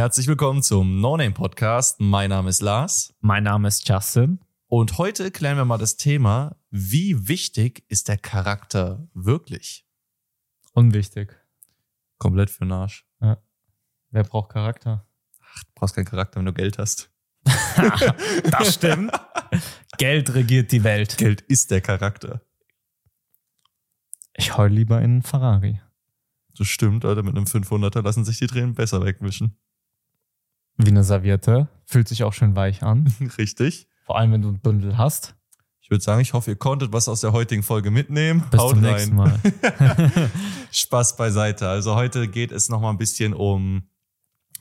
Herzlich willkommen zum No Name Podcast. Mein Name ist Lars Mein Name ist Justin. und heute klären wir mal das Thema, wie wichtig ist der Charakter wirklich? Unwichtig. Komplett für den Arsch. Wer braucht Charakter? Ach, du brauchst keinen Charakter, wenn du Geld hast. Das stimmt. Geld regiert die Welt. Geld ist der Charakter. Ich heul lieber in einen Ferrari. Das stimmt, Alter. Mit einem 500er lassen sich die Tränen besser wegwischen. Wie eine Serviette. Fühlt sich auch schön weich an. Richtig. Vor allem, wenn du ein Bündel hast. Ich würde sagen, ich hoffe, ihr konntet was aus der heutigen Folge mitnehmen. Bis zum nächsten Mal. Spaß beiseite. Also heute geht es nochmal ein bisschen um,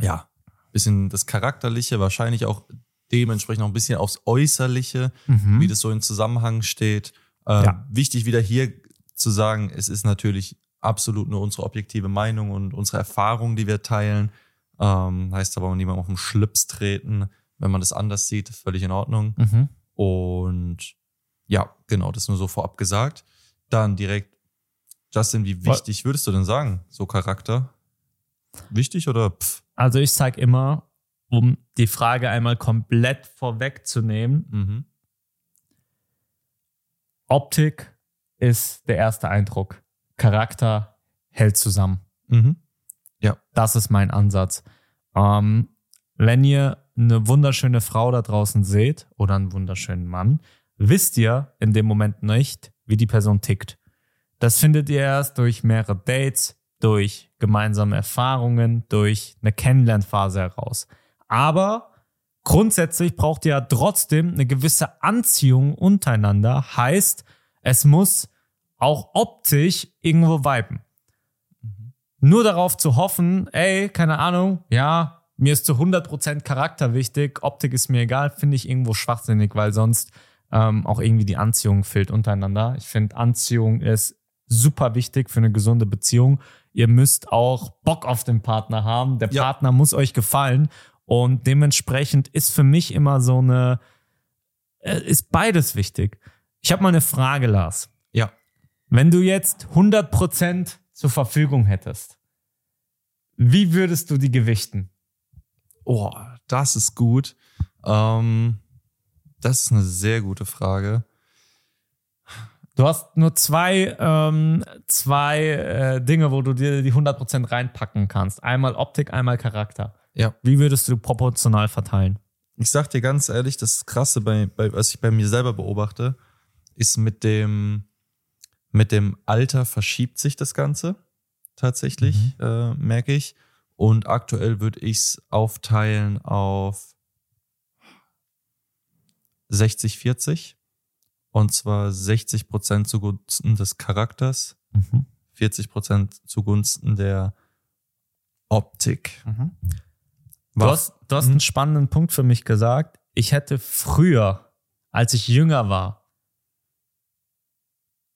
ja, ein bisschen das Charakterliche, wahrscheinlich auch dementsprechend noch ein bisschen aufs Äußerliche, Mhm. wie das so in Zusammenhang steht. Ähm, Ja. Wichtig wieder hier zu sagen, es ist natürlich absolut nur unsere objektive Meinung und unsere Erfahrung, die wir teilen. Ähm, heißt aber niemandem auf den Schlips treten. Wenn man das anders sieht, völlig in Ordnung. Mhm. Und ja, genau, das nur so vorab gesagt. Dann direkt, Justin, wie wichtig würdest du denn sagen, so Charakter? Wichtig oder pff? Also ich sag immer, um die Frage einmal komplett vorwegzunehmen, Mhm. Optik ist der erste Eindruck. Charakter hält zusammen. Mhm. Das ist mein Ansatz. Ähm, wenn ihr eine wunderschöne Frau da draußen seht oder einen wunderschönen Mann, wisst ihr in dem Moment nicht, wie die Person tickt. Das findet ihr erst durch mehrere Dates, durch gemeinsame Erfahrungen, durch eine Kennenlernphase heraus. Aber grundsätzlich braucht ihr ja trotzdem eine gewisse Anziehung untereinander. Heißt, es muss auch optisch irgendwo viben nur darauf zu hoffen, ey, keine Ahnung, ja, mir ist zu 100% Charakter wichtig, Optik ist mir egal, finde ich irgendwo schwachsinnig, weil sonst ähm, auch irgendwie die Anziehung fehlt untereinander. Ich finde, Anziehung ist super wichtig für eine gesunde Beziehung. Ihr müsst auch Bock auf den Partner haben. Der Ja. Partner muss euch gefallen. Und dementsprechend ist für mich immer so eine, äh, ist beides wichtig. Ich habe mal eine Frage, Lars. Ja. Wenn du jetzt 100% zur Verfügung hättest, wie würdest du die gewichten? Oh, das ist gut. Ähm, das ist eine sehr gute Frage. Du hast nur zwei, ähm, zwei äh, Dinge, wo du dir die 100% reinpacken kannst. Einmal Optik, einmal Charakter. Ja. Wie würdest du proportional verteilen? Ich sag dir ganz ehrlich, das Krasse, bei, bei, was ich bei mir selber beobachte, ist mit dem, mit dem Alter verschiebt sich das Ganze tatsächlich, äh, merke ich. Und aktuell würde ich es aufteilen auf 60-40. Und zwar 60 Prozent zugunsten des Charakters, 40 Prozent zugunsten der Optik. Du hast, du hast Mhm. einen spannenden Punkt für mich gesagt. Ich hätte früher, als ich jünger war,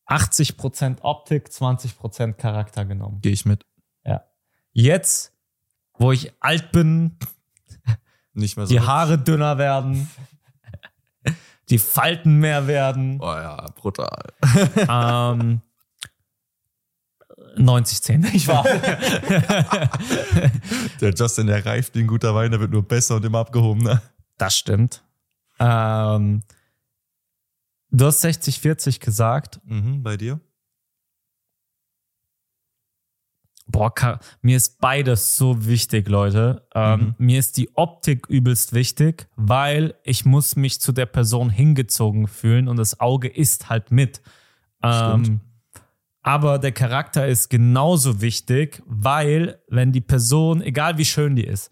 80% Optik, 20% Charakter genommen. Gehe ich mit. Jetzt, wo ich alt bin, Nicht mehr so. die Haare dünner werden, die Falten mehr werden, Oh ja, brutal. ähm, 90, 10, ich war. Der Justin, der reift wie ein guter Wein, der wird nur besser und immer abgehoben. Ne? Das stimmt. Ähm, du hast 60, 40 gesagt. Mhm, bei dir? Boah, mir ist beides so wichtig, Leute. Ähm, Mir ist die Optik übelst wichtig, weil ich muss mich zu der Person hingezogen fühlen und das Auge ist halt mit. Ähm, aber der Charakter ist genauso wichtig, weil wenn die Person, egal wie schön die ist,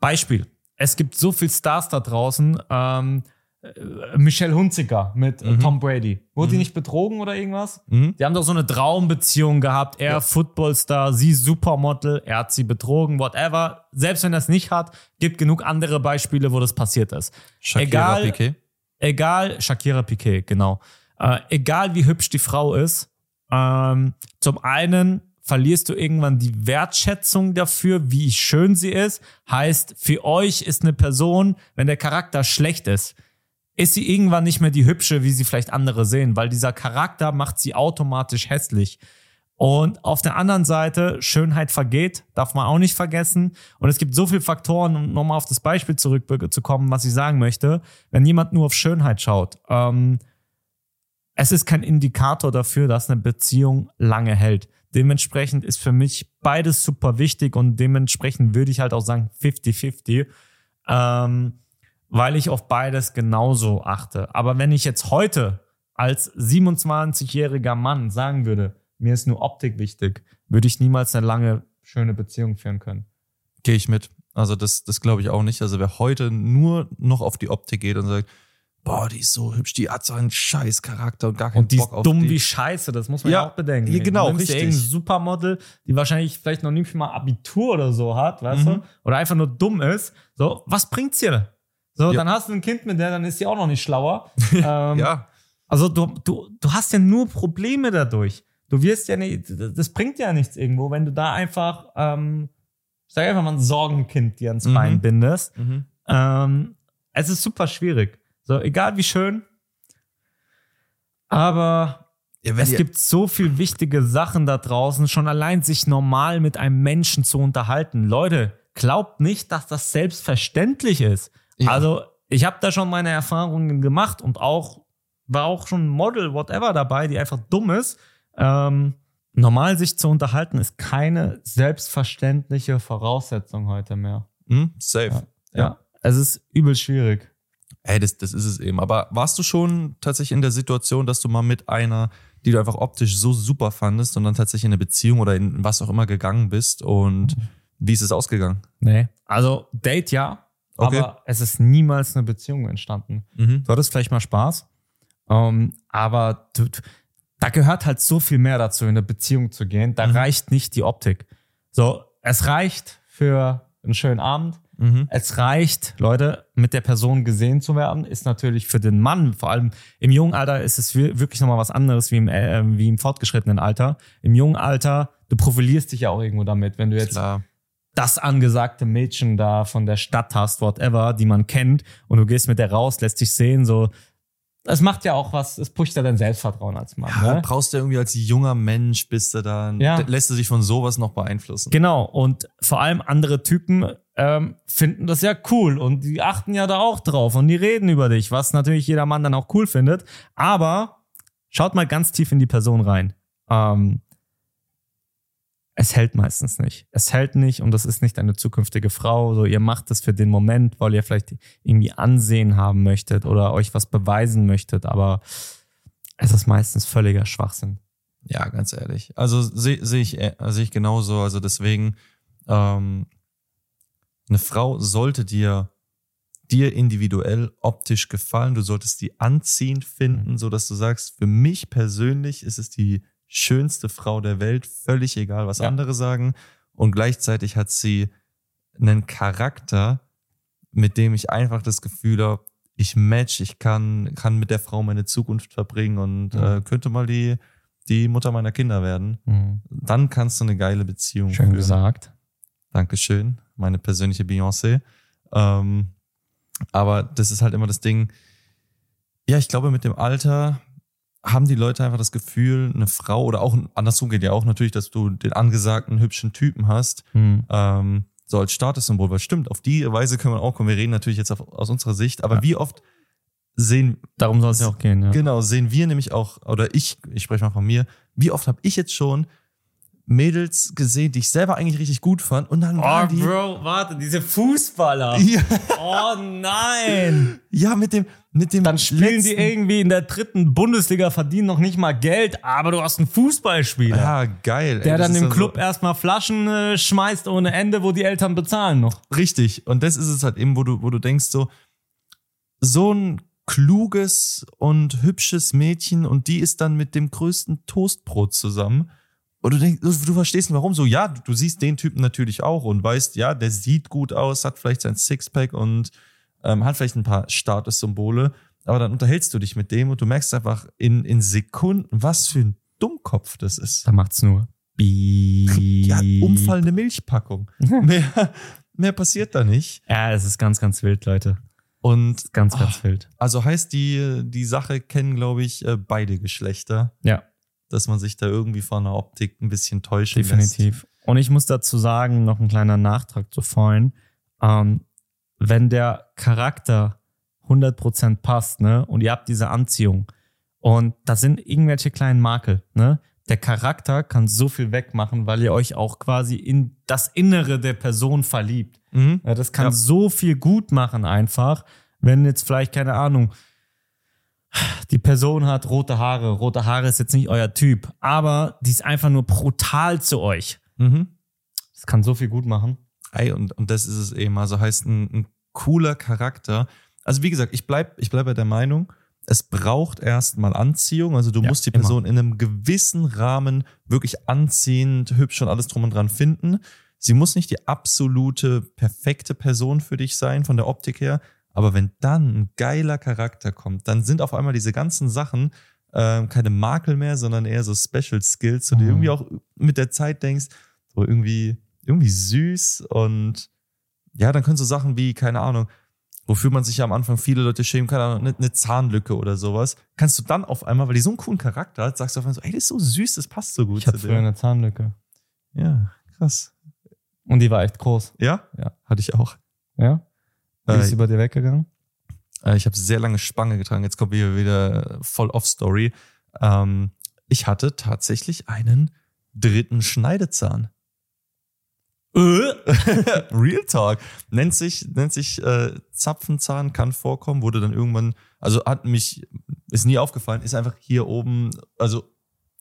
Beispiel, es gibt so viele Stars da draußen, ähm, äh, Michelle Hunziker mit äh, Tom Brady. Wurde die nicht betrogen oder irgendwas? Mhm. Die haben doch so eine Traumbeziehung gehabt. Er Footballstar, sie Supermodel, er hat sie betrogen, whatever. Selbst wenn er es nicht hat, gibt genug andere Beispiele, wo das passiert ist. Shakira Egal- Piquet. Egal, Shakira Piquet, genau. Äh, egal wie hübsch die Frau ist, ähm, zum einen verlierst du irgendwann die Wertschätzung dafür, wie schön sie ist. Heißt, für euch ist eine Person, wenn der Charakter schlecht ist, ist sie irgendwann nicht mehr die hübsche, wie sie vielleicht andere sehen, weil dieser Charakter macht sie automatisch hässlich. Und auf der anderen Seite, Schönheit vergeht, darf man auch nicht vergessen. Und es gibt so viele Faktoren, um nochmal auf das Beispiel zurückzukommen, was ich sagen möchte. Wenn jemand nur auf Schönheit schaut, ähm, es ist kein Indikator dafür, dass eine Beziehung lange hält. Dementsprechend ist für mich beides super wichtig und dementsprechend würde ich halt auch sagen 50-50, ähm, weil ich auf beides genauso achte. Aber wenn ich jetzt heute als 27-jähriger Mann sagen würde, mir ist nur Optik wichtig, würde ich niemals eine lange, schöne Beziehung führen können. Gehe ich mit. Also das, das glaube ich auch nicht. Also wer heute nur noch auf die Optik geht und sagt, boah, die ist so hübsch, die hat so einen scheiß Charakter und gar keinen Und die Bock ist auf dumm die. wie Scheiße, das muss man Ja, ja, auch bedenken. ja, genau, du richtig. irgendein Supermodel, die wahrscheinlich vielleicht noch nicht mal Abitur oder so hat, weißt Mhm. du? Oder einfach nur dumm ist. So, was bringt's dir? So, Ja. dann hast du ein Kind mit der, dann ist sie auch noch nicht schlauer. ähm, Ja, Also du, du, du hast ja nur Probleme dadurch. Du wirst ja nicht, das bringt ja nichts irgendwo, wenn du da einfach, ähm, ich sag einfach mal ein Sorgenkind dir ans Mhm. Bein bindest. mhm. Ähm, es ist super schwierig. So, egal wie schön. Aber ja es gibt so viel wichtige Sachen da draußen, schon allein sich normal mit einem Menschen zu unterhalten. Leute, glaubt nicht, dass das selbstverständlich ist. Ja. Also, ich habe da schon meine Erfahrungen gemacht und auch war auch schon Model, whatever dabei, die einfach dumm ist. Ähm, normal sich zu unterhalten ist keine selbstverständliche Voraussetzung heute mehr. Hm, safe. Ja. Es ist übel schwierig. Ey, das, das ist es eben. Aber warst du schon tatsächlich in der Situation, dass du mal mit einer, die du einfach optisch so super fandest und dann tatsächlich in eine Beziehung oder in was auch immer gegangen bist und wie ist es ausgegangen? Nee. Also, Date ja, Okay. aber es ist niemals eine Beziehung entstanden. Mhm. Du hattest vielleicht mal Spaß, ähm, aber du, da gehört halt so viel mehr dazu, in eine Beziehung zu gehen. Da Mhm. reicht nicht die Optik. So, es reicht für einen schönen Abend. Mhm. Es reicht, Leute, mit der Person gesehen zu werden, ist natürlich für den Mann, vor allem im jungen Alter ist es wir- wirklich nochmal was anderes wie im, äh, wie im fortgeschrittenen Alter. Im jungen Alter, du profilierst dich ja auch irgendwo damit, wenn du jetzt Klar. Das angesagte Mädchen da von der Stadt hast, whatever, die man kennt, und du gehst mit der raus, lässt dich sehen, so. Es macht ja auch was, es pusht ja dein Selbstvertrauen als Mann. Ja, ne? brauchst du irgendwie als junger Mensch, bist du dann, Ja. lässt du dich von sowas noch beeinflussen. Genau, und vor allem andere Typen ähm, finden das ja cool und die achten ja da auch drauf und die reden über dich, was natürlich jeder Mann dann auch cool findet. Aber schaut mal ganz tief in die Person rein. Ähm, es hält meistens nicht. Es hält nicht und das ist nicht eine zukünftige Frau. So, ihr macht es für den Moment, weil ihr vielleicht irgendwie Ansehen haben möchtet oder euch was beweisen möchtet, aber es ist meistens völliger Schwachsinn. Ja, ganz ehrlich. Also sehe seh ich, äh, sehe ich genauso. Also deswegen, ähm, eine Frau sollte dir, dir individuell optisch gefallen. Du solltest die anziehend finden, so dass du sagst, für mich persönlich ist es die schönste Frau der Welt, völlig egal, was Ja. andere sagen. Und gleichzeitig hat sie einen Charakter, mit dem ich einfach das Gefühl habe, ich match, ich kann, kann mit der Frau meine Zukunft verbringen und Mhm. äh, könnte mal die, die Mutter meiner Kinder werden. Mhm. Dann kannst du eine geile Beziehung Schön führen. gesagt. Dankeschön, meine persönliche Beyoncé. Ähm, aber das ist halt immer das Ding. Ja, ich glaube, mit dem Alter haben die Leute einfach das Gefühl, eine Frau oder auch andersrum geht ja auch natürlich, dass du den angesagten hübschen Typen hast, Mhm. ähm, so als Statussymbol. Weil stimmt, auf die Weise können wir auch kommen. Wir reden natürlich jetzt auf, aus unserer Sicht, aber Ja. wie oft sehen, Darum soll es ja auch gehen, ja. genau, sehen wir nämlich auch, oder ich, ich spreche mal von mir, wie oft habe ich jetzt schon Mädels gesehen, die ich selber eigentlich richtig gut fand und dann Oh, waren die Bro, warte, diese Fußballer. ja, Oh nein. ja mit dem mit dem Dann spielen die letzten- irgendwie in der dritten Bundesliga, verdienen noch nicht mal Geld, aber du hast einen Fußballspieler, ja geil der ey, das dann im so- Club erstmal Flaschen äh, schmeißt ohne Ende, wo die Eltern bezahlen noch. richtig und das ist es halt eben wo du wo du denkst so so ein kluges und hübsches Mädchen und die ist dann mit dem größten Toastbrot zusammen und du denkst du, verstehst nicht warum so ja du, siehst den Typen natürlich auch und weißt ja der sieht gut aus hat vielleicht sein Sixpack und ähm, hat vielleicht ein paar Statussymbole aber dann unterhältst du dich mit dem und du merkst einfach in in Sekunden was für ein Dummkopf das ist Da macht's nur. Beep. Ja, umfallende Milchpackung. mehr, mehr passiert da nicht. Ja, es ist ganz, ganz wild, Leute. Und Ganz, ganz wild. also heißt die, die Sache kennen, glaube ich, äh, beide Geschlechter. Ja. Dass man sich da irgendwie von der Optik ein bisschen täuschen Definitiv. Und ich muss dazu sagen, noch ein kleiner Nachtrag zu vorhin. Ähm, wenn der Charakter 100% passt, ne, und ihr habt diese Anziehung und da sind irgendwelche kleinen Makel, ne, der Charakter kann so viel wegmachen, weil ihr euch auch quasi in das Innere der Person verliebt. lässt. Mhm. Ja, das kann Ja. so viel gut machen einfach, wenn jetzt vielleicht, keine Ahnung, die Person hat rote Haare. Rote Haare ist jetzt nicht euer Typ, aber die ist einfach nur brutal zu euch. Mhm. Das kann so viel gut machen. Ey, und, und das ist es eben. Also heißt ein, ein cooler Charakter. Also wie gesagt, ich bleib, ich bleib bei der Meinung, es braucht erstmal Anziehung. Also du Ja, musst die immer. Person in einem gewissen Rahmen wirklich anziehend, hübsch und alles drum und dran finden. Sie muss nicht die absolute, perfekte Person für dich sein, von der Optik her. Aber wenn dann ein geiler Charakter kommt, dann sind auf einmal diese ganzen Sachen ähm, keine Makel mehr, sondern eher so Special Skills, wo du Mhm. irgendwie auch mit der Zeit denkst, so irgendwie, irgendwie süß und ja, dann können so Sachen wie, keine Ahnung, wofür man sich ja am Anfang viele Leute schämen, Ahnung, eine, eine Zahnlücke oder sowas, kannst du dann auf einmal, weil die so einen coolen Charakter hat, sagst du auf einmal so, ey, das ist so süß, das passt so gut Ich hatte früher eine Zahnlücke. Ja, krass. Und die war echt groß. Ja? Ja. Hatte ich auch. Ja? Wie ist Äh, sie bei dir weggegangen? Äh, Ich habe sehr lange Spange getragen. Jetzt kommt wieder, wieder voll off-Story. Ähm, ich hatte tatsächlich einen dritten Schneidezahn. Real Talk. Nennt sich, nennt sich äh, Zapfenzahn, kann vorkommen, wurde dann irgendwann, also hat mich, ist nie aufgefallen, ist einfach hier oben, also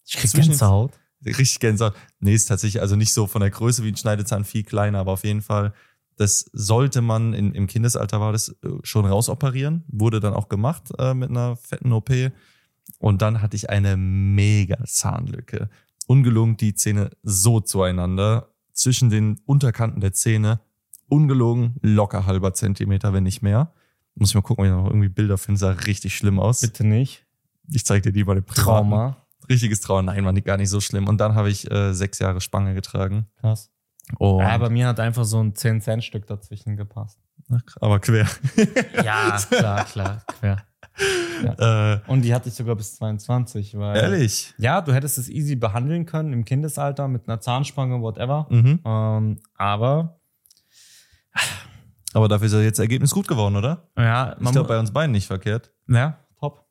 Ich krieg Gänsehaut. richtig Gänsehaut. Nee, ist tatsächlich, also nicht so von der Größe wie ein Schneidezahn, viel kleiner, aber auf jeden Fall, das sollte man, in, im Kindesalter war das äh, schon rausoperieren, wurde dann auch gemacht äh, mit einer fetten OP. Und dann hatte ich eine mega Zahnlücke. Ungelogen die Zähne so zueinander, zwischen den Unterkanten der Zähne, ungelogen locker halber Zentimeter, wenn nicht mehr. Muss ich mal gucken, ob ich noch irgendwie Bilder finde, sah richtig schlimm aus. Bitte nicht. Ich zeig dir die im Privaten Trauma. richtiges Trauma. Nein, war nicht, gar nicht so schlimm. Und dann habe ich äh, sechs Jahre Spange getragen. Krass. Und, Ja, bei mir hat einfach so ein 10-Cent-Stück dazwischen gepasst. aber quer. Ja, klar, klar, quer. äh, Und die hatte ich sogar bis 22, weil. ehrlich? Ja, du hättest es easy behandeln können im Kindesalter mit einer Zahnspange, whatever. Mhm. Ähm, aber, Aber dafür ist ja jetzt Ergebnis gut geworden, oder? ja, Ich glaube, bei uns beiden nicht verkehrt. ja, top.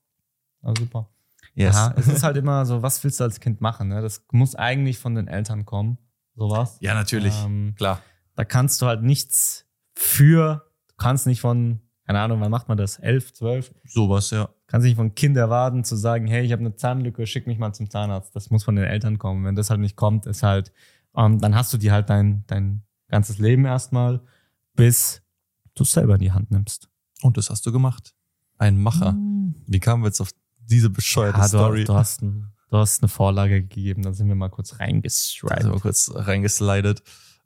Also super. Yes. Ja, es ist halt immer so, was willst du als Kind machen? Ne? Das muss eigentlich von den Eltern kommen. Sowas. Ja, natürlich. Ähm, Klar. da kannst du halt nichts für, du kannst nicht von, keine Ahnung, wann macht man das? Elf, zwölf? Sowas, ja. Kannst nicht von Kind erwarten zu sagen, hey, ich habe eine Zahnlücke, schick mich mal zum Zahnarzt. Das muss von den Eltern kommen. Wenn das halt nicht kommt, ist halt, ähm, dann hast du die halt dein, dein ganzes Leben erstmal, bis du es selber in die Hand nimmst. Und das hast du gemacht. Ein Macher. Wie kamen wir jetzt auf diese bescheuerte Ja, du, Story? du, hast ein, du hast eine Vorlage gegeben, da sind wir mal kurz reingestrikt. Also mal kurz reingeslidet.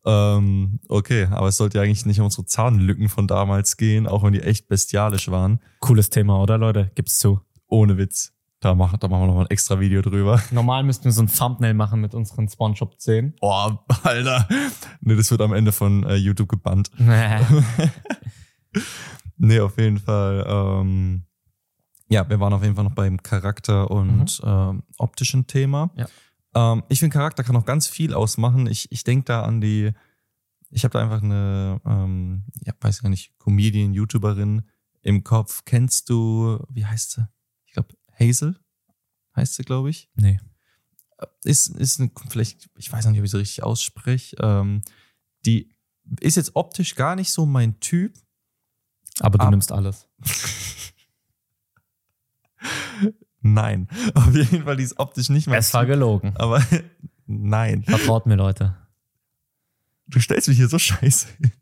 Ähm, okay, aber es sollte ja eigentlich nicht um unsere Zahnlücken von damals gehen, auch wenn die echt bestialisch waren. Cooles Thema, oder Leute? Gibt's zu. Ohne Witz. Da machen, da machen wir noch mal ein extra Video drüber. Normal müssten wir so ein Thumbnail machen mit unseren Spongebob 10. Oh, Alter. Nee, das wird am Ende von äh, YouTube gebannt. Nee, auf jeden Fall. Ähm, ja, wir waren auf jeden Fall noch beim Charakter und ähm, optischen Thema. Ja. Ähm, ich finde, Charakter kann auch ganz viel ausmachen. Ich, ich denke da an die, ich habe da einfach eine, ähm, ja, weiß gar nicht, Comedian, YouTuberin im Kopf. Kennst du, wie heißt sie? Ich glaube, Hazel heißt sie, glaube ich. nee. Ist, ist eine, vielleicht, ich weiß nicht, ob ich sie richtig ausspreche. Ähm, die ist jetzt optisch gar nicht so mein Typ. Aber du Ab- nimmst alles. Nein. Auf jeden Fall, die ist optisch nicht mein Es war gelogen. Aber nein. Vertraut mir, Leute. Du stellst mich hier so scheiße hin.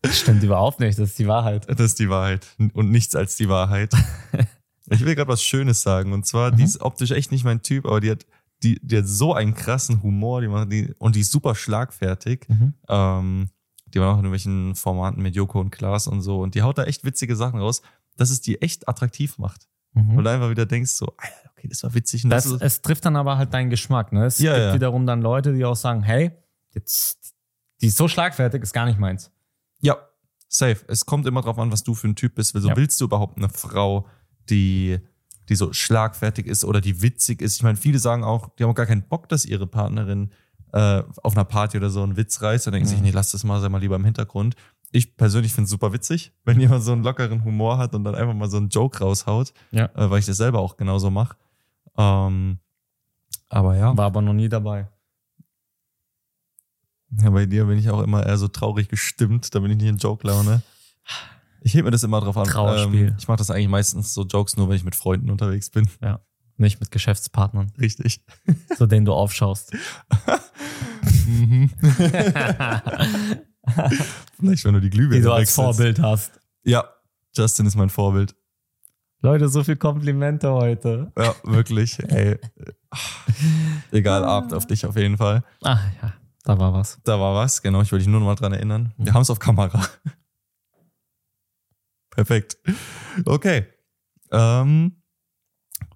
Das stimmt überhaupt nicht, das ist die Wahrheit. Das ist die Wahrheit. Und nichts als die Wahrheit. Ich will gerade was Schönes sagen. Und zwar, Mhm. die ist optisch echt nicht mein Typ, aber die hat, die, die hat so einen krassen Humor, die macht die, und die ist super schlagfertig. Mhm. Ähm, die war auch in irgendwelchen Formaten mit Joko und Klaas und so. Und die haut da echt witzige Sachen raus, dass es die echt attraktiv macht. Mhm. Und du einfach wieder denkst so, okay, das war witzig. Und Das, das, es trifft dann aber halt deinen Geschmack. Ne? Es Ja, gibt ja. wiederum dann Leute, die auch sagen, hey, jetzt, die ist so schlagfertig, ist gar nicht meins. ja, safe. Es kommt immer drauf an, was du für ein Typ bist. Also Ja. willst du überhaupt eine Frau, die die so schlagfertig ist oder die witzig ist. Ich meine, viele sagen auch, die haben auch gar keinen Bock, dass ihre Partnerin äh, auf einer Party oder so einen Witz reißt. Dann denken sich, Mhm. nee, lass das mal, sei mal lieber im Hintergrund. Ich persönlich finde es super witzig, wenn jemand so einen lockeren Humor hat und dann einfach mal so einen Joke raushaut, Ja. äh, weil ich das selber auch genauso mache. Ähm, aber ja. War aber noch nie dabei. ja, bei dir bin ich auch immer eher so traurig gestimmt, da bin ich nicht in Joke-Laune. Ich heb mir das immer drauf an. Trauerspiel. Ähm, ich mache das eigentlich meistens so Jokes nur, wenn ich mit Freunden unterwegs bin. Nicht mit Geschäftspartnern, Richtig. zu denen du aufschaust. Mhm. Vielleicht, wenn du die Glühbirne die du als. Vorbild hast. Ja, Justin ist mein Vorbild. Leute, so viel Komplimente heute. Ja, wirklich. Ey. Egal, Abend auf dich auf jeden Fall. Ah ja, da war was. Da war was, genau. Ich wollte dich nur noch mal dran erinnern. Wir haben es auf Kamera. Perfekt. Okay. Ähm,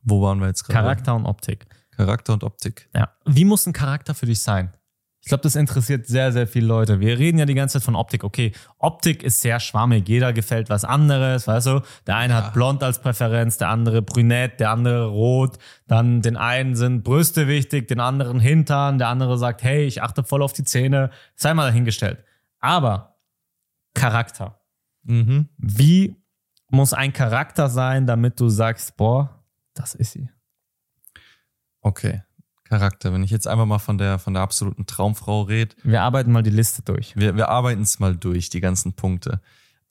wo waren wir jetzt gerade? Charakter und Optik. Charakter und Optik. Ja. Wie muss ein Charakter für dich sein? Ich glaube, das interessiert sehr, sehr viele Leute. Wir reden ja die ganze Zeit von Optik. Okay, Optik ist sehr schwammig. Jeder gefällt was anderes, weißt du? Der eine hat blond als Präferenz, der andere brünett, der andere rot. Dann den einen sind Brüste wichtig, den anderen Hintern, der andere sagt, hey, ich achte voll auf die Zähne. Sei mal dahingestellt. Aber Charakter. Mhm. Wie muss ein Charakter sein, damit du sagst, boah, das ist sie? Okay. Charakter. Wenn ich jetzt einfach mal von der, von der absoluten Traumfrau rede, Wir arbeiten mal die Liste durch. wir, wir arbeiten es mal durch, die ganzen Punkte.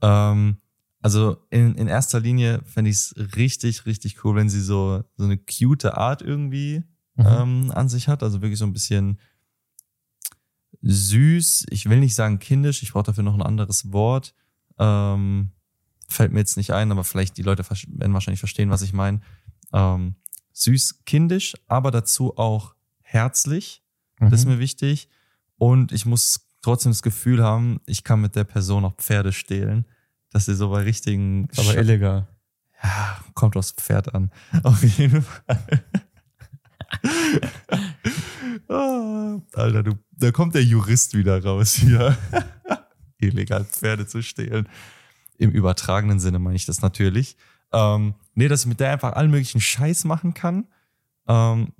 Ähm, also in, in erster Linie fände ich es richtig, richtig cool, wenn sie so, so eine cute Art irgendwie Mhm. ähm, an sich hat. Also wirklich so ein bisschen süß. Ich will nicht sagen kindisch, ich brauche dafür noch ein anderes Wort. Ähm, fällt mir jetzt nicht ein, aber vielleicht die Leute werden wahrscheinlich verstehen, was ich meine. Ähm, süß, kindisch, aber dazu auch herzlich. Das ist Mhm. mir wichtig. Und ich muss trotzdem das Gefühl haben, ich kann mit der Person auch Pferde stehlen. Dass sie so bei richtigen. aber Sch- illegal. ja, kommt aufs Pferd an. Auf jeden Fall. Ah, Alter, du, da kommt der Jurist wieder raus hier. Illegal Pferde zu stehlen. Im übertragenen Sinne meine ich das natürlich. Ähm, nee, dass ich mit der einfach allen möglichen Scheiß machen kann. Ähm,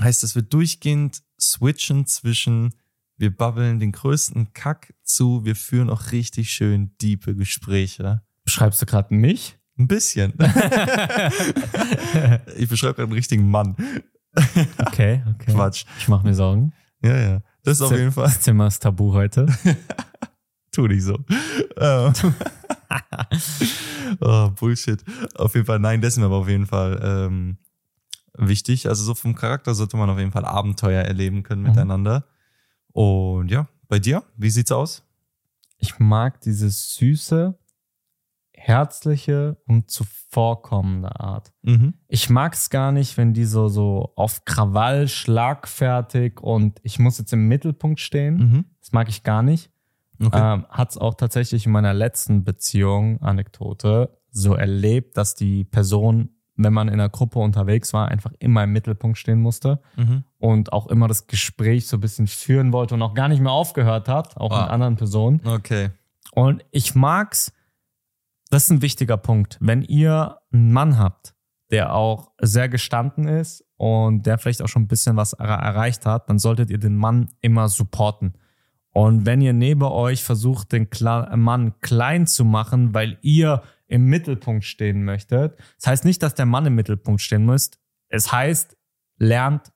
heißt, dass wir durchgehend switchen zwischen wir babbeln den größten Kack zu, wir führen auch richtig schön diepe Gespräche. Schreibst du gerade mich? Ein bisschen. ich beschreibe gerade einen richtigen Mann. Okay, okay. Quatsch. Ich mache mir Sorgen. Ja, ja. Das ist auf jeden Fall. Das Zimmer ist tabu heute. Tu nicht so. Oh, Bullshit. Auf jeden Fall, nein, das ist mir aber auf jeden Fall ähm, wichtig. Also so vom Charakter sollte man auf jeden Fall Abenteuer erleben können Mhm. miteinander. Und ja, bei dir, wie sieht's aus? Ich mag diese süße, herzliche und zuvorkommende Art. Mhm. Ich mag es gar nicht, wenn die so, so auf Krawall, schlagfertig und ich muss jetzt im Mittelpunkt stehen. Mhm. Das mag ich gar nicht. Okay. Ähm, Hat es auch tatsächlich in meiner letzten Beziehung, Anekdote, so erlebt, dass die Person, wenn man in einer Gruppe unterwegs war, einfach immer im Mittelpunkt stehen musste Mhm. und auch immer das Gespräch so ein bisschen führen wollte und auch gar nicht mehr aufgehört hat, auch Ah. mit anderen Personen. Okay. Und ich mag's, das ist ein wichtiger Punkt. Wenn ihr einen Mann habt, der auch sehr gestanden ist und der vielleicht auch schon ein bisschen was er erreicht hat, dann solltet ihr den Mann immer supporten. Und wenn ihr neben euch versucht, den Mann klein zu machen, weil ihr im Mittelpunkt stehen möchtet, das heißt nicht, dass der Mann im Mittelpunkt stehen müsst. Es heißt, lernt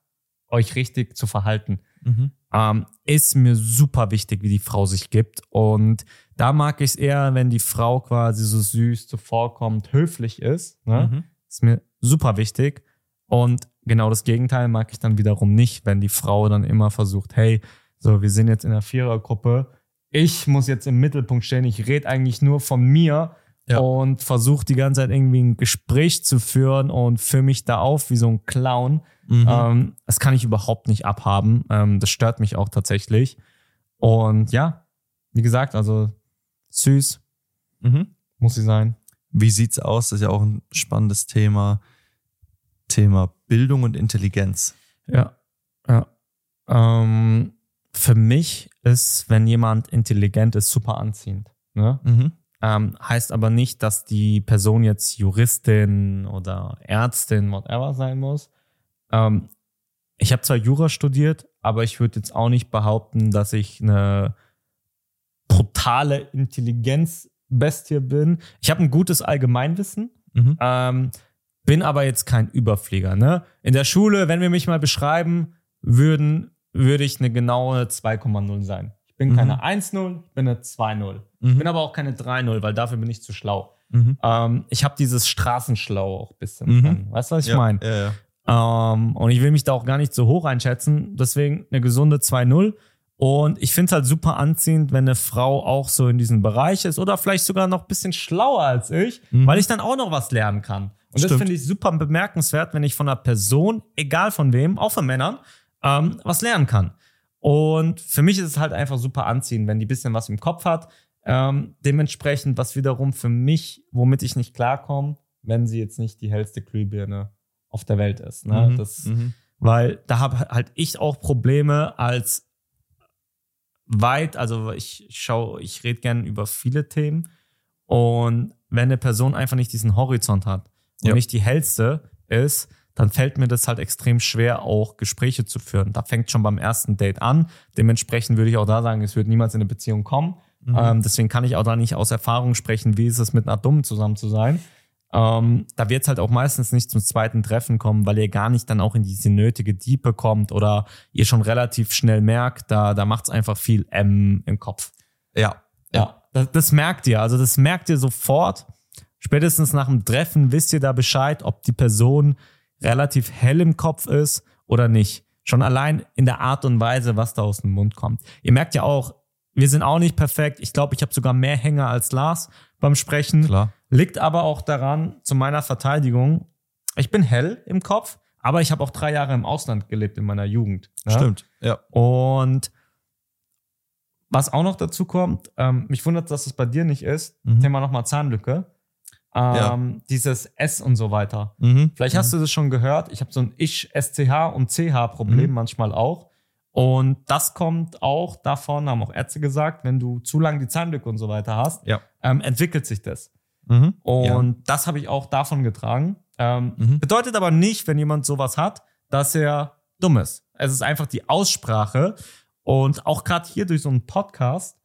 euch richtig zu verhalten Mhm. ähm, ist mir super wichtig, wie die Frau sich gibt. Und da mag ich es eher, wenn die Frau quasi so süß zuvorkommt, höflich ist. Ne? Mhm. Ist mir super wichtig. Und genau das Gegenteil mag ich dann wiederum nicht, wenn die Frau dann immer versucht, hey, so, wir sind jetzt in einer Vierergruppe. Ich muss jetzt im Mittelpunkt stehen. Ich rede eigentlich nur von mir Ja. und versuche die ganze Zeit irgendwie ein Gespräch zu führen und führe mich da auf wie so ein Clown. Mhm. Ähm, das kann ich überhaupt nicht abhaben. Ähm, das stört mich auch tatsächlich. Und ja, wie gesagt, also süß Mhm. muss sie sein. Wie sieht's aus? Das ist ja auch ein spannendes Thema. Thema Bildung und Intelligenz. Ja, ja. Ähm, für mich ist, wenn jemand intelligent ist, super anziehend. Ne? Mhm. Ähm, heißt aber nicht, dass die Person jetzt Juristin oder Ärztin, whatever sein muss. Ähm, ich habe zwar Jura studiert, aber ich würde jetzt auch nicht behaupten, dass ich eine brutale Intelligenzbestie bin. Ich habe ein gutes Allgemeinwissen, Mhm. ähm, bin aber jetzt kein Überflieger. Ne? In der Schule, wenn wir mich mal beschreiben würden, würde ich eine genaue 2,0 sein. Ich bin Mhm. keine 1,0, ich bin eine 2,0. Ich Mhm. bin aber auch keine 3,0, weil dafür bin ich zu schlau. Mhm. Ähm, ich habe dieses Straßenschlau auch ein bisschen. Mhm. drin. Weißt du, was ich ja, meine? Ja, ja. Ähm, und ich will mich da auch gar nicht so hoch einschätzen. Deswegen eine gesunde 2-0. Und ich finde es halt super anziehend, wenn eine Frau auch so in diesem Bereich ist oder vielleicht sogar noch ein bisschen schlauer als ich, Mhm. weil ich dann auch noch was lernen kann. Und das Stimmt. finde ich super bemerkenswert, wenn ich von einer Person, egal von wem, auch von Männern, ähm, was lernen kann. Und für mich ist es halt einfach super anziehend, wenn die ein bisschen was im Kopf hat. Ähm, dementsprechend, was wiederum für mich, womit ich nicht klarkomme, wenn sie jetzt nicht die hellste Glühbirne auf der Welt ist. Ne? Mhm. Das, Mhm. Weil da habe halt ich auch Probleme als weit, also ich schaue, ich rede gerne über viele Themen. Und wenn eine Person einfach nicht diesen Horizont hat und Ja. nicht die hellste ist, dann fällt mir das halt extrem schwer, auch Gespräche zu führen. Da fängt schon beim ersten Date an. Dementsprechend würde ich auch da sagen, es wird niemals in eine Beziehung kommen. Mhm. Ähm, deswegen kann ich auch da nicht aus Erfahrung sprechen, wie ist es mit einer Dummen zusammen zu sein. Ähm, da wird es halt auch meistens nicht zum zweiten Treffen kommen, weil ihr gar nicht dann auch in diese nötige Diepe kommt oder ihr schon relativ schnell merkt, da, da macht es einfach viel M im Kopf. ja. Ja, das, das merkt ihr. Also das merkt ihr sofort. Spätestens nach dem Treffen wisst ihr da Bescheid, ob die Person relativ hell im Kopf ist oder nicht. Schon allein in der Art und Weise, was da aus dem Mund kommt. Ihr merkt ja auch, wir sind auch nicht perfekt. Ich glaube, ich habe sogar mehr Hänger als Lars beim Sprechen. Klar. Liegt aber auch daran, zu meiner Verteidigung, ich bin hell im Kopf, aber ich habe auch drei Jahre im Ausland gelebt in meiner Jugend. Ja? Stimmt. Ja. Und was auch noch dazu kommt, ähm, mich wundert, dass es bei dir nicht ist, Mhm. Thema nochmal Zahnlücke. Ähm, Dieses S und so weiter. Mhm. Vielleicht hast du das schon gehört. Ich habe so ein Ich, SCH und CH-Problem Mhm. manchmal auch. Und das kommt auch davon, haben auch Ärzte gesagt, wenn du zu lange die Zahnlücke und so weiter hast, Ja. ähm, entwickelt sich das. Mhm. Und das habe ich auch davon getragen. Ähm, Mhm. Bedeutet aber nicht, wenn jemand sowas hat, dass er dumm ist. Es ist einfach die Aussprache. Und auch gerade hier durch so einen Podcast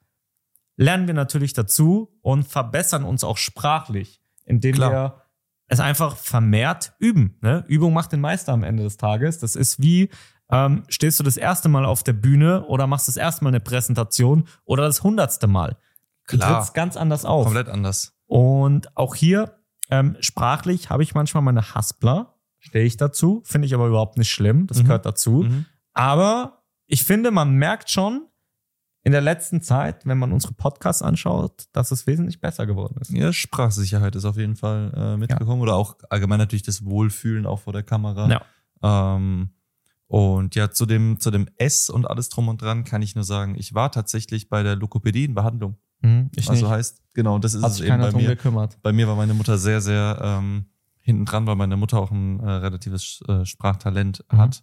lernen wir natürlich dazu und verbessern uns auch sprachlich, indem Klar. wir es einfach vermehrt üben. Ne? Übung macht den Meister am Ende des Tages. Das ist wie, ähm, stehst du das erste Mal auf der Bühne oder machst das erste Mal eine Präsentation oder das hundertste Mal. Du Klar. trittst ganz anders auf. Komplett anders. Und auch hier, ähm, sprachlich habe ich manchmal meine Haspler, stehe ich dazu, finde ich aber überhaupt nicht schlimm, das Mhm. gehört dazu. Mhm. Aber ich finde, man merkt schon in der letzten Zeit, wenn man unsere Podcasts anschaut, dass es wesentlich besser geworden ist. Ja, Sprachsicherheit ist auf jeden Fall äh, mitgekommen. Oder auch allgemein natürlich das Wohlfühlen auch vor der Kamera. Ja. Ähm, und ja, zu dem, zu dem S und alles drum und dran kann ich nur sagen, ich war tatsächlich bei der Lokopädie in Behandlung. Mhm, ich also nicht. heißt, genau, das ist Hat es eben bei mir. gekümmert. Bei mir war meine Mutter sehr, sehr ähm, hinten dran, weil meine Mutter auch ein äh, relatives äh, Sprachtalent Mhm. hat,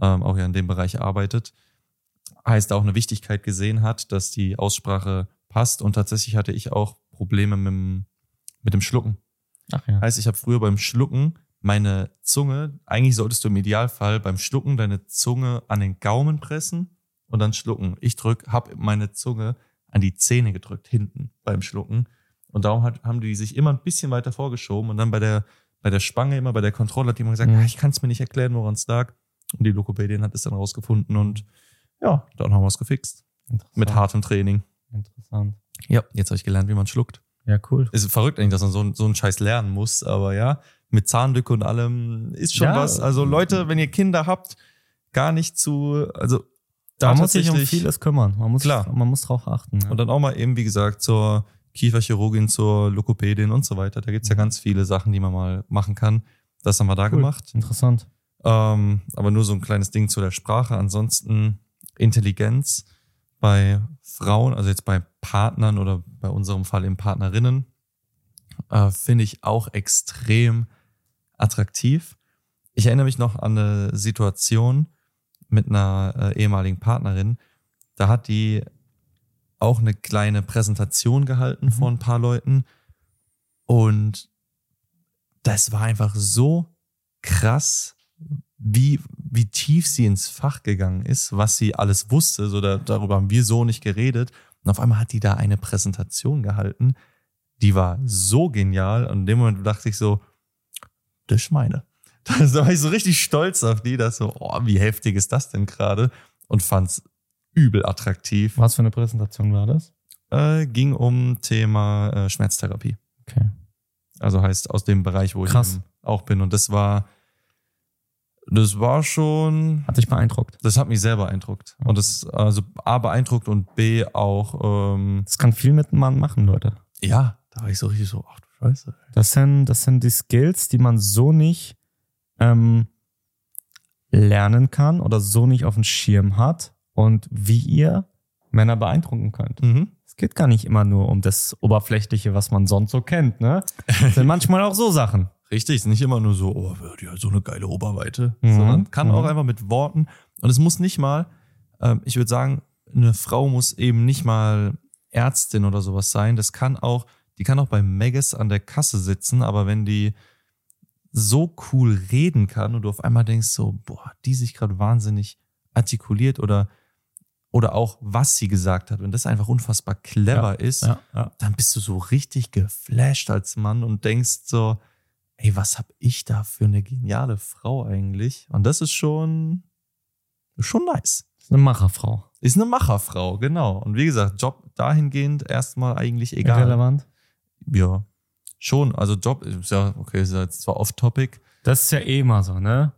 ähm, auch ja in dem Bereich arbeitet. Heißt auch eine Wichtigkeit gesehen hat, dass die Aussprache passt. Und tatsächlich hatte ich auch Probleme mit dem, mit dem Schlucken. Ach ja. Heißt, ich habe früher beim Schlucken meine Zunge, eigentlich solltest du im Idealfall beim Schlucken deine Zunge an den Gaumen pressen und dann schlucken. Ich drück, hab meine Zunge an die Zähne gedrückt, hinten beim Schlucken. Und darum hat, haben die sich immer ein bisschen weiter vorgeschoben und dann bei der, bei der Spange, immer bei der Kontrolle hat die immer gesagt, Mhm. ah, ich kann es mir nicht erklären, woran es lag. Und die Lokopädin hat es dann rausgefunden und ja, dann haben wir es gefixt. Interessant. Mit hartem Training. Interessant. Ja, jetzt habe ich gelernt, wie man schluckt. Ja, cool. Ist verrückt eigentlich, dass man so, so einen Scheiß lernen muss, aber ja, mit Zahnlücke und allem ist schon Ja. was. Also Leute, wenn ihr Kinder habt, gar nicht zu, also da man muss sich um vieles kümmern. Man muss, Klar. man muss drauf achten. Ja. und dann auch mal eben, wie gesagt, zur Kieferchirurgin, zur Lokopädin und so weiter. Da gibt's ja Mhm. ganz viele Sachen, die man mal machen kann. Das haben wir da Cool. gemacht. Interessant. Ähm, aber nur so ein kleines Ding zu der Sprache. Ansonsten Intelligenz bei Frauen, also jetzt bei Partnern oder bei unserem Fall eben Partnerinnen, äh, finde ich auch extrem attraktiv. Ich erinnere mich noch an eine Situation mit einer äh, ehemaligen Partnerin. Da hat die auch eine kleine Präsentation gehalten vor ein paar Leuten. Und das war einfach so krass, wie, wie tief sie ins Fach gegangen ist, was sie alles wusste. So da, darüber haben wir so nicht geredet. Und auf einmal hat die da eine Präsentation gehalten, die war so genial. Und in dem Moment dachte ich so, das ist meine. Da war ich so richtig stolz auf die, dass so, oh, wie heftig ist das denn gerade? Und fand's übel attraktiv. Was für eine Präsentation war das? Äh, ging um Thema äh, Schmerztherapie. Okay. Also heißt aus dem Bereich, wo Krass. ich auch bin. Und das war, das war schon, Hat dich beeindruckt. das hat mich sehr beeindruckt. Und das, also A beeindruckt und B auch, ähm, Das kann viel mit einem Mann machen, Leute. ja, da war ich so richtig so, ach du Scheiße. Das sind, das sind die Skills, die man so nicht ähm, lernen kann oder so nicht auf dem Schirm hat und wie ihr Männer beeindrucken könnt. Mhm. Es geht gar nicht immer nur um das Oberflächliche, was man sonst so kennt, ne? Es sind manchmal auch so Sachen. Richtig, ist nicht immer nur so, oh, die hat so eine geile Oberweite, Mhm. sondern kann Mhm. auch einfach mit Worten. Und es muss nicht mal, ähm, ich würde sagen, eine Frau muss eben nicht mal Ärztin oder sowas sein. Das kann auch, die kann auch bei Megas an der Kasse sitzen, aber wenn die so cool reden kann und du auf einmal denkst so, boah, die sich gerade wahnsinnig artikuliert oder oder auch was sie gesagt hat, wenn das einfach unfassbar clever ist, Ja, ja. dann bist du so richtig geflasht als Mann und denkst so, ey, was hab ich da für eine geniale Frau eigentlich? Und das ist schon, schon nice. Ist eine Macherfrau. Ist eine Macherfrau, genau. Und wie gesagt, Job dahingehend erstmal eigentlich egal. Irrelevant. Ja, schon. Also Job ist ja, okay, ist ja jetzt zwar off-topic. Das ist ja eh immer so, ne?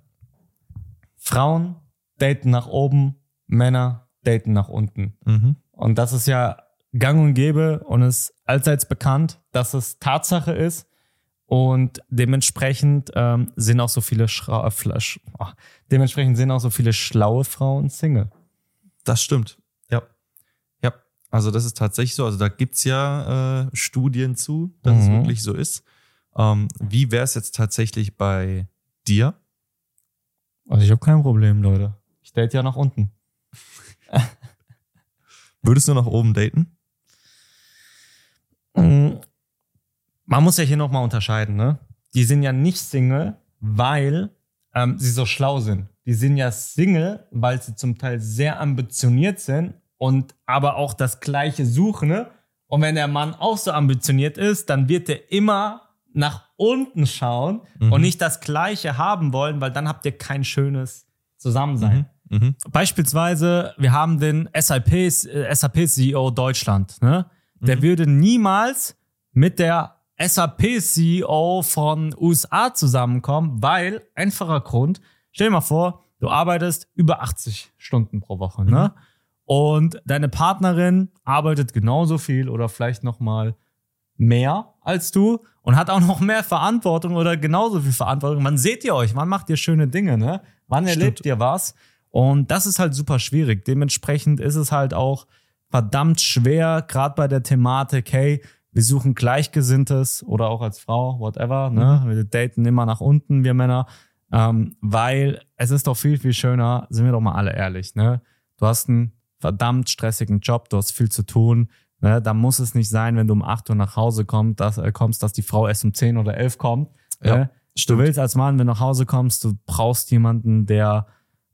Frauen daten nach oben, Männer daten nach unten. Mhm. Und das ist ja gang und gäbe und ist allseits bekannt, dass es Tatsache ist. Und dementsprechend ähm, sind auch so viele Schra äh, Flasch, oh, dementsprechend sind auch so viele schlaue Frauen Single. Das stimmt. Ja. Ja. Also das ist tatsächlich so. Also da gibt's ja äh, Studien zu, dass es Mhm. wirklich so ist. Ähm, wie wäre es jetzt tatsächlich bei dir? Also ich habe kein Problem, Leute. Ich date ja nach unten. Würdest du nach oben daten? Man muss ja hier nochmal unterscheiden, ne? Die sind ja nicht Single, weil ähm, sie so schlau sind. Die sind ja Single, weil sie zum Teil sehr ambitioniert sind und aber auch das Gleiche suchen. Ne? Und wenn der Mann auch so ambitioniert ist, dann wird er immer nach unten schauen Mhm. und nicht das Gleiche haben wollen, weil dann habt ihr kein schönes Zusammensein. Mhm. Beispielsweise, wir haben den SAP, äh, SAP-CEO Deutschland. Ne? Der würde niemals mit der SAP-CEO von USA zusammenkommen, weil, einfacher Grund, stell dir mal vor, du arbeitest über 80 Stunden pro Woche, ne? Und deine Partnerin arbeitet genauso viel oder vielleicht noch mal mehr als du und hat auch noch mehr Verantwortung oder genauso viel Verantwortung. Wann seht ihr euch? Wann macht ihr schöne Dinge, ne? Wann erlebt ihr was? Und das ist halt super schwierig. Dementsprechend ist es halt auch verdammt schwer, gerade bei der Thematik, hey, wir suchen Gleichgesinntes oder auch als Frau, whatever, ne? Wir daten immer nach unten, wir Männer, ähm, weil es ist doch viel, viel schöner, sind wir doch mal alle ehrlich, ne? Du hast einen verdammt stressigen Job, du hast viel zu tun, ne? Da muss es nicht sein, wenn du um 8 Uhr nach Hause kommst, dass, äh, kommst, dass die Frau erst um 10 oder 11 kommt. Ja, ne? Du willst als Mann, wenn du nach Hause kommst, du brauchst jemanden, der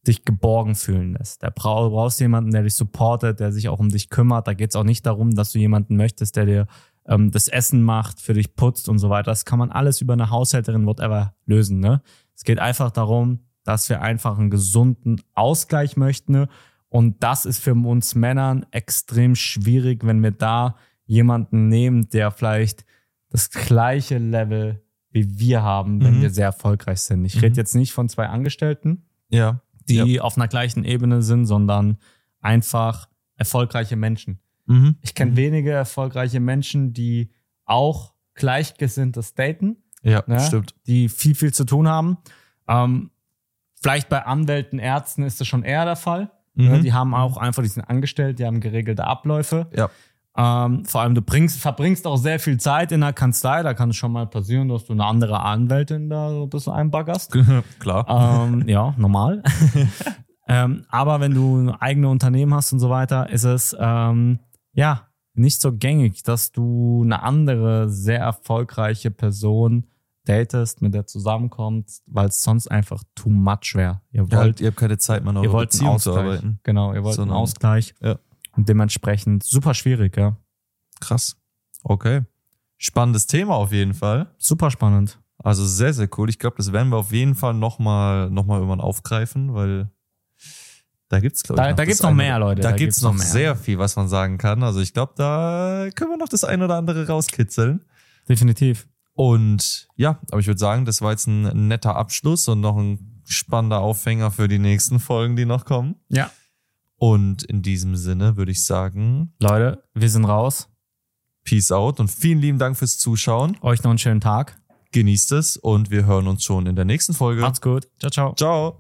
dich geborgen fühlen lässt. Der brau- Du brauchst jemanden, der dich supportet, der sich auch um dich kümmert. Da geht es auch nicht darum, dass du jemanden möchtest, der dir ähm, das Essen macht, für dich putzt und so weiter. Das kann man alles über eine Haushälterin, whatever, lösen. Ne? Es geht einfach darum, dass wir einfach einen gesunden Ausgleich möchten. Ne? Und das ist für uns Männern extrem schwierig, wenn wir da jemanden nehmen, der vielleicht das gleiche Level wie wir haben, wenn Mhm. wir sehr erfolgreich sind. Ich rede jetzt nicht von zwei Angestellten, Ja. Die Ja. auf einer gleichen Ebene sind, sondern einfach erfolgreiche Menschen. Mhm. Ich kenne wenige erfolgreiche Menschen, die auch gleichgesinntes daten, Ja, ne? stimmt. die viel, viel zu tun haben. Ähm, vielleicht bei Anwälten, Ärzten ist das schon eher der Fall. Mhm. Ne? Die haben auch einfach, die sind angestellt, die haben geregelte Abläufe. Ja. Ähm, vor allem, du bringst, verbringst auch sehr viel Zeit in der Kanzlei. Da kann es schon mal passieren, dass du eine andere Anwältin da so ein bisschen einbaggerst. Klar. ähm, ja, normal. ähm, aber wenn du ein eigenes Unternehmen hast und so weiter, ist es ähm, ja, nicht so gängig, dass du eine andere, sehr erfolgreiche Person datest, mit der zusammenkommst, weil es sonst einfach too much wäre. Ihr Ja, wollt, ihr habt keine Zeit, mehr in ihr wollt Beziehung zu arbeiten. Genau, ihr wollt Sondern- einen Ausgleich. Ja. Und dementsprechend super schwierig, ja. Krass. Okay. Spannendes Thema auf jeden Fall. Super spannend. Also sehr, sehr cool. Ich glaube, das werden wir auf jeden Fall nochmal noch mal irgendwann aufgreifen, weil da gibt's glaube ich, Da- noch da gibt's noch eine- mehr, Leute. Da, Da gibt's gibt's noch noch mehr. sehr viel, was man sagen kann. Also ich glaube, da können wir noch das ein oder andere rauskitzeln. Definitiv. Und ja, aber ich würde sagen, das war jetzt ein netter Abschluss und noch ein spannender Aufhänger für die nächsten Folgen, die noch kommen. Ja. Und in diesem Sinne würde ich sagen, Leute, wir sind raus. Peace out und vielen lieben Dank fürs Zuschauen. Euch noch einen schönen Tag. Genießt es und wir hören uns schon in der nächsten Folge. Macht's gut. Ciao, ciao. Ciao.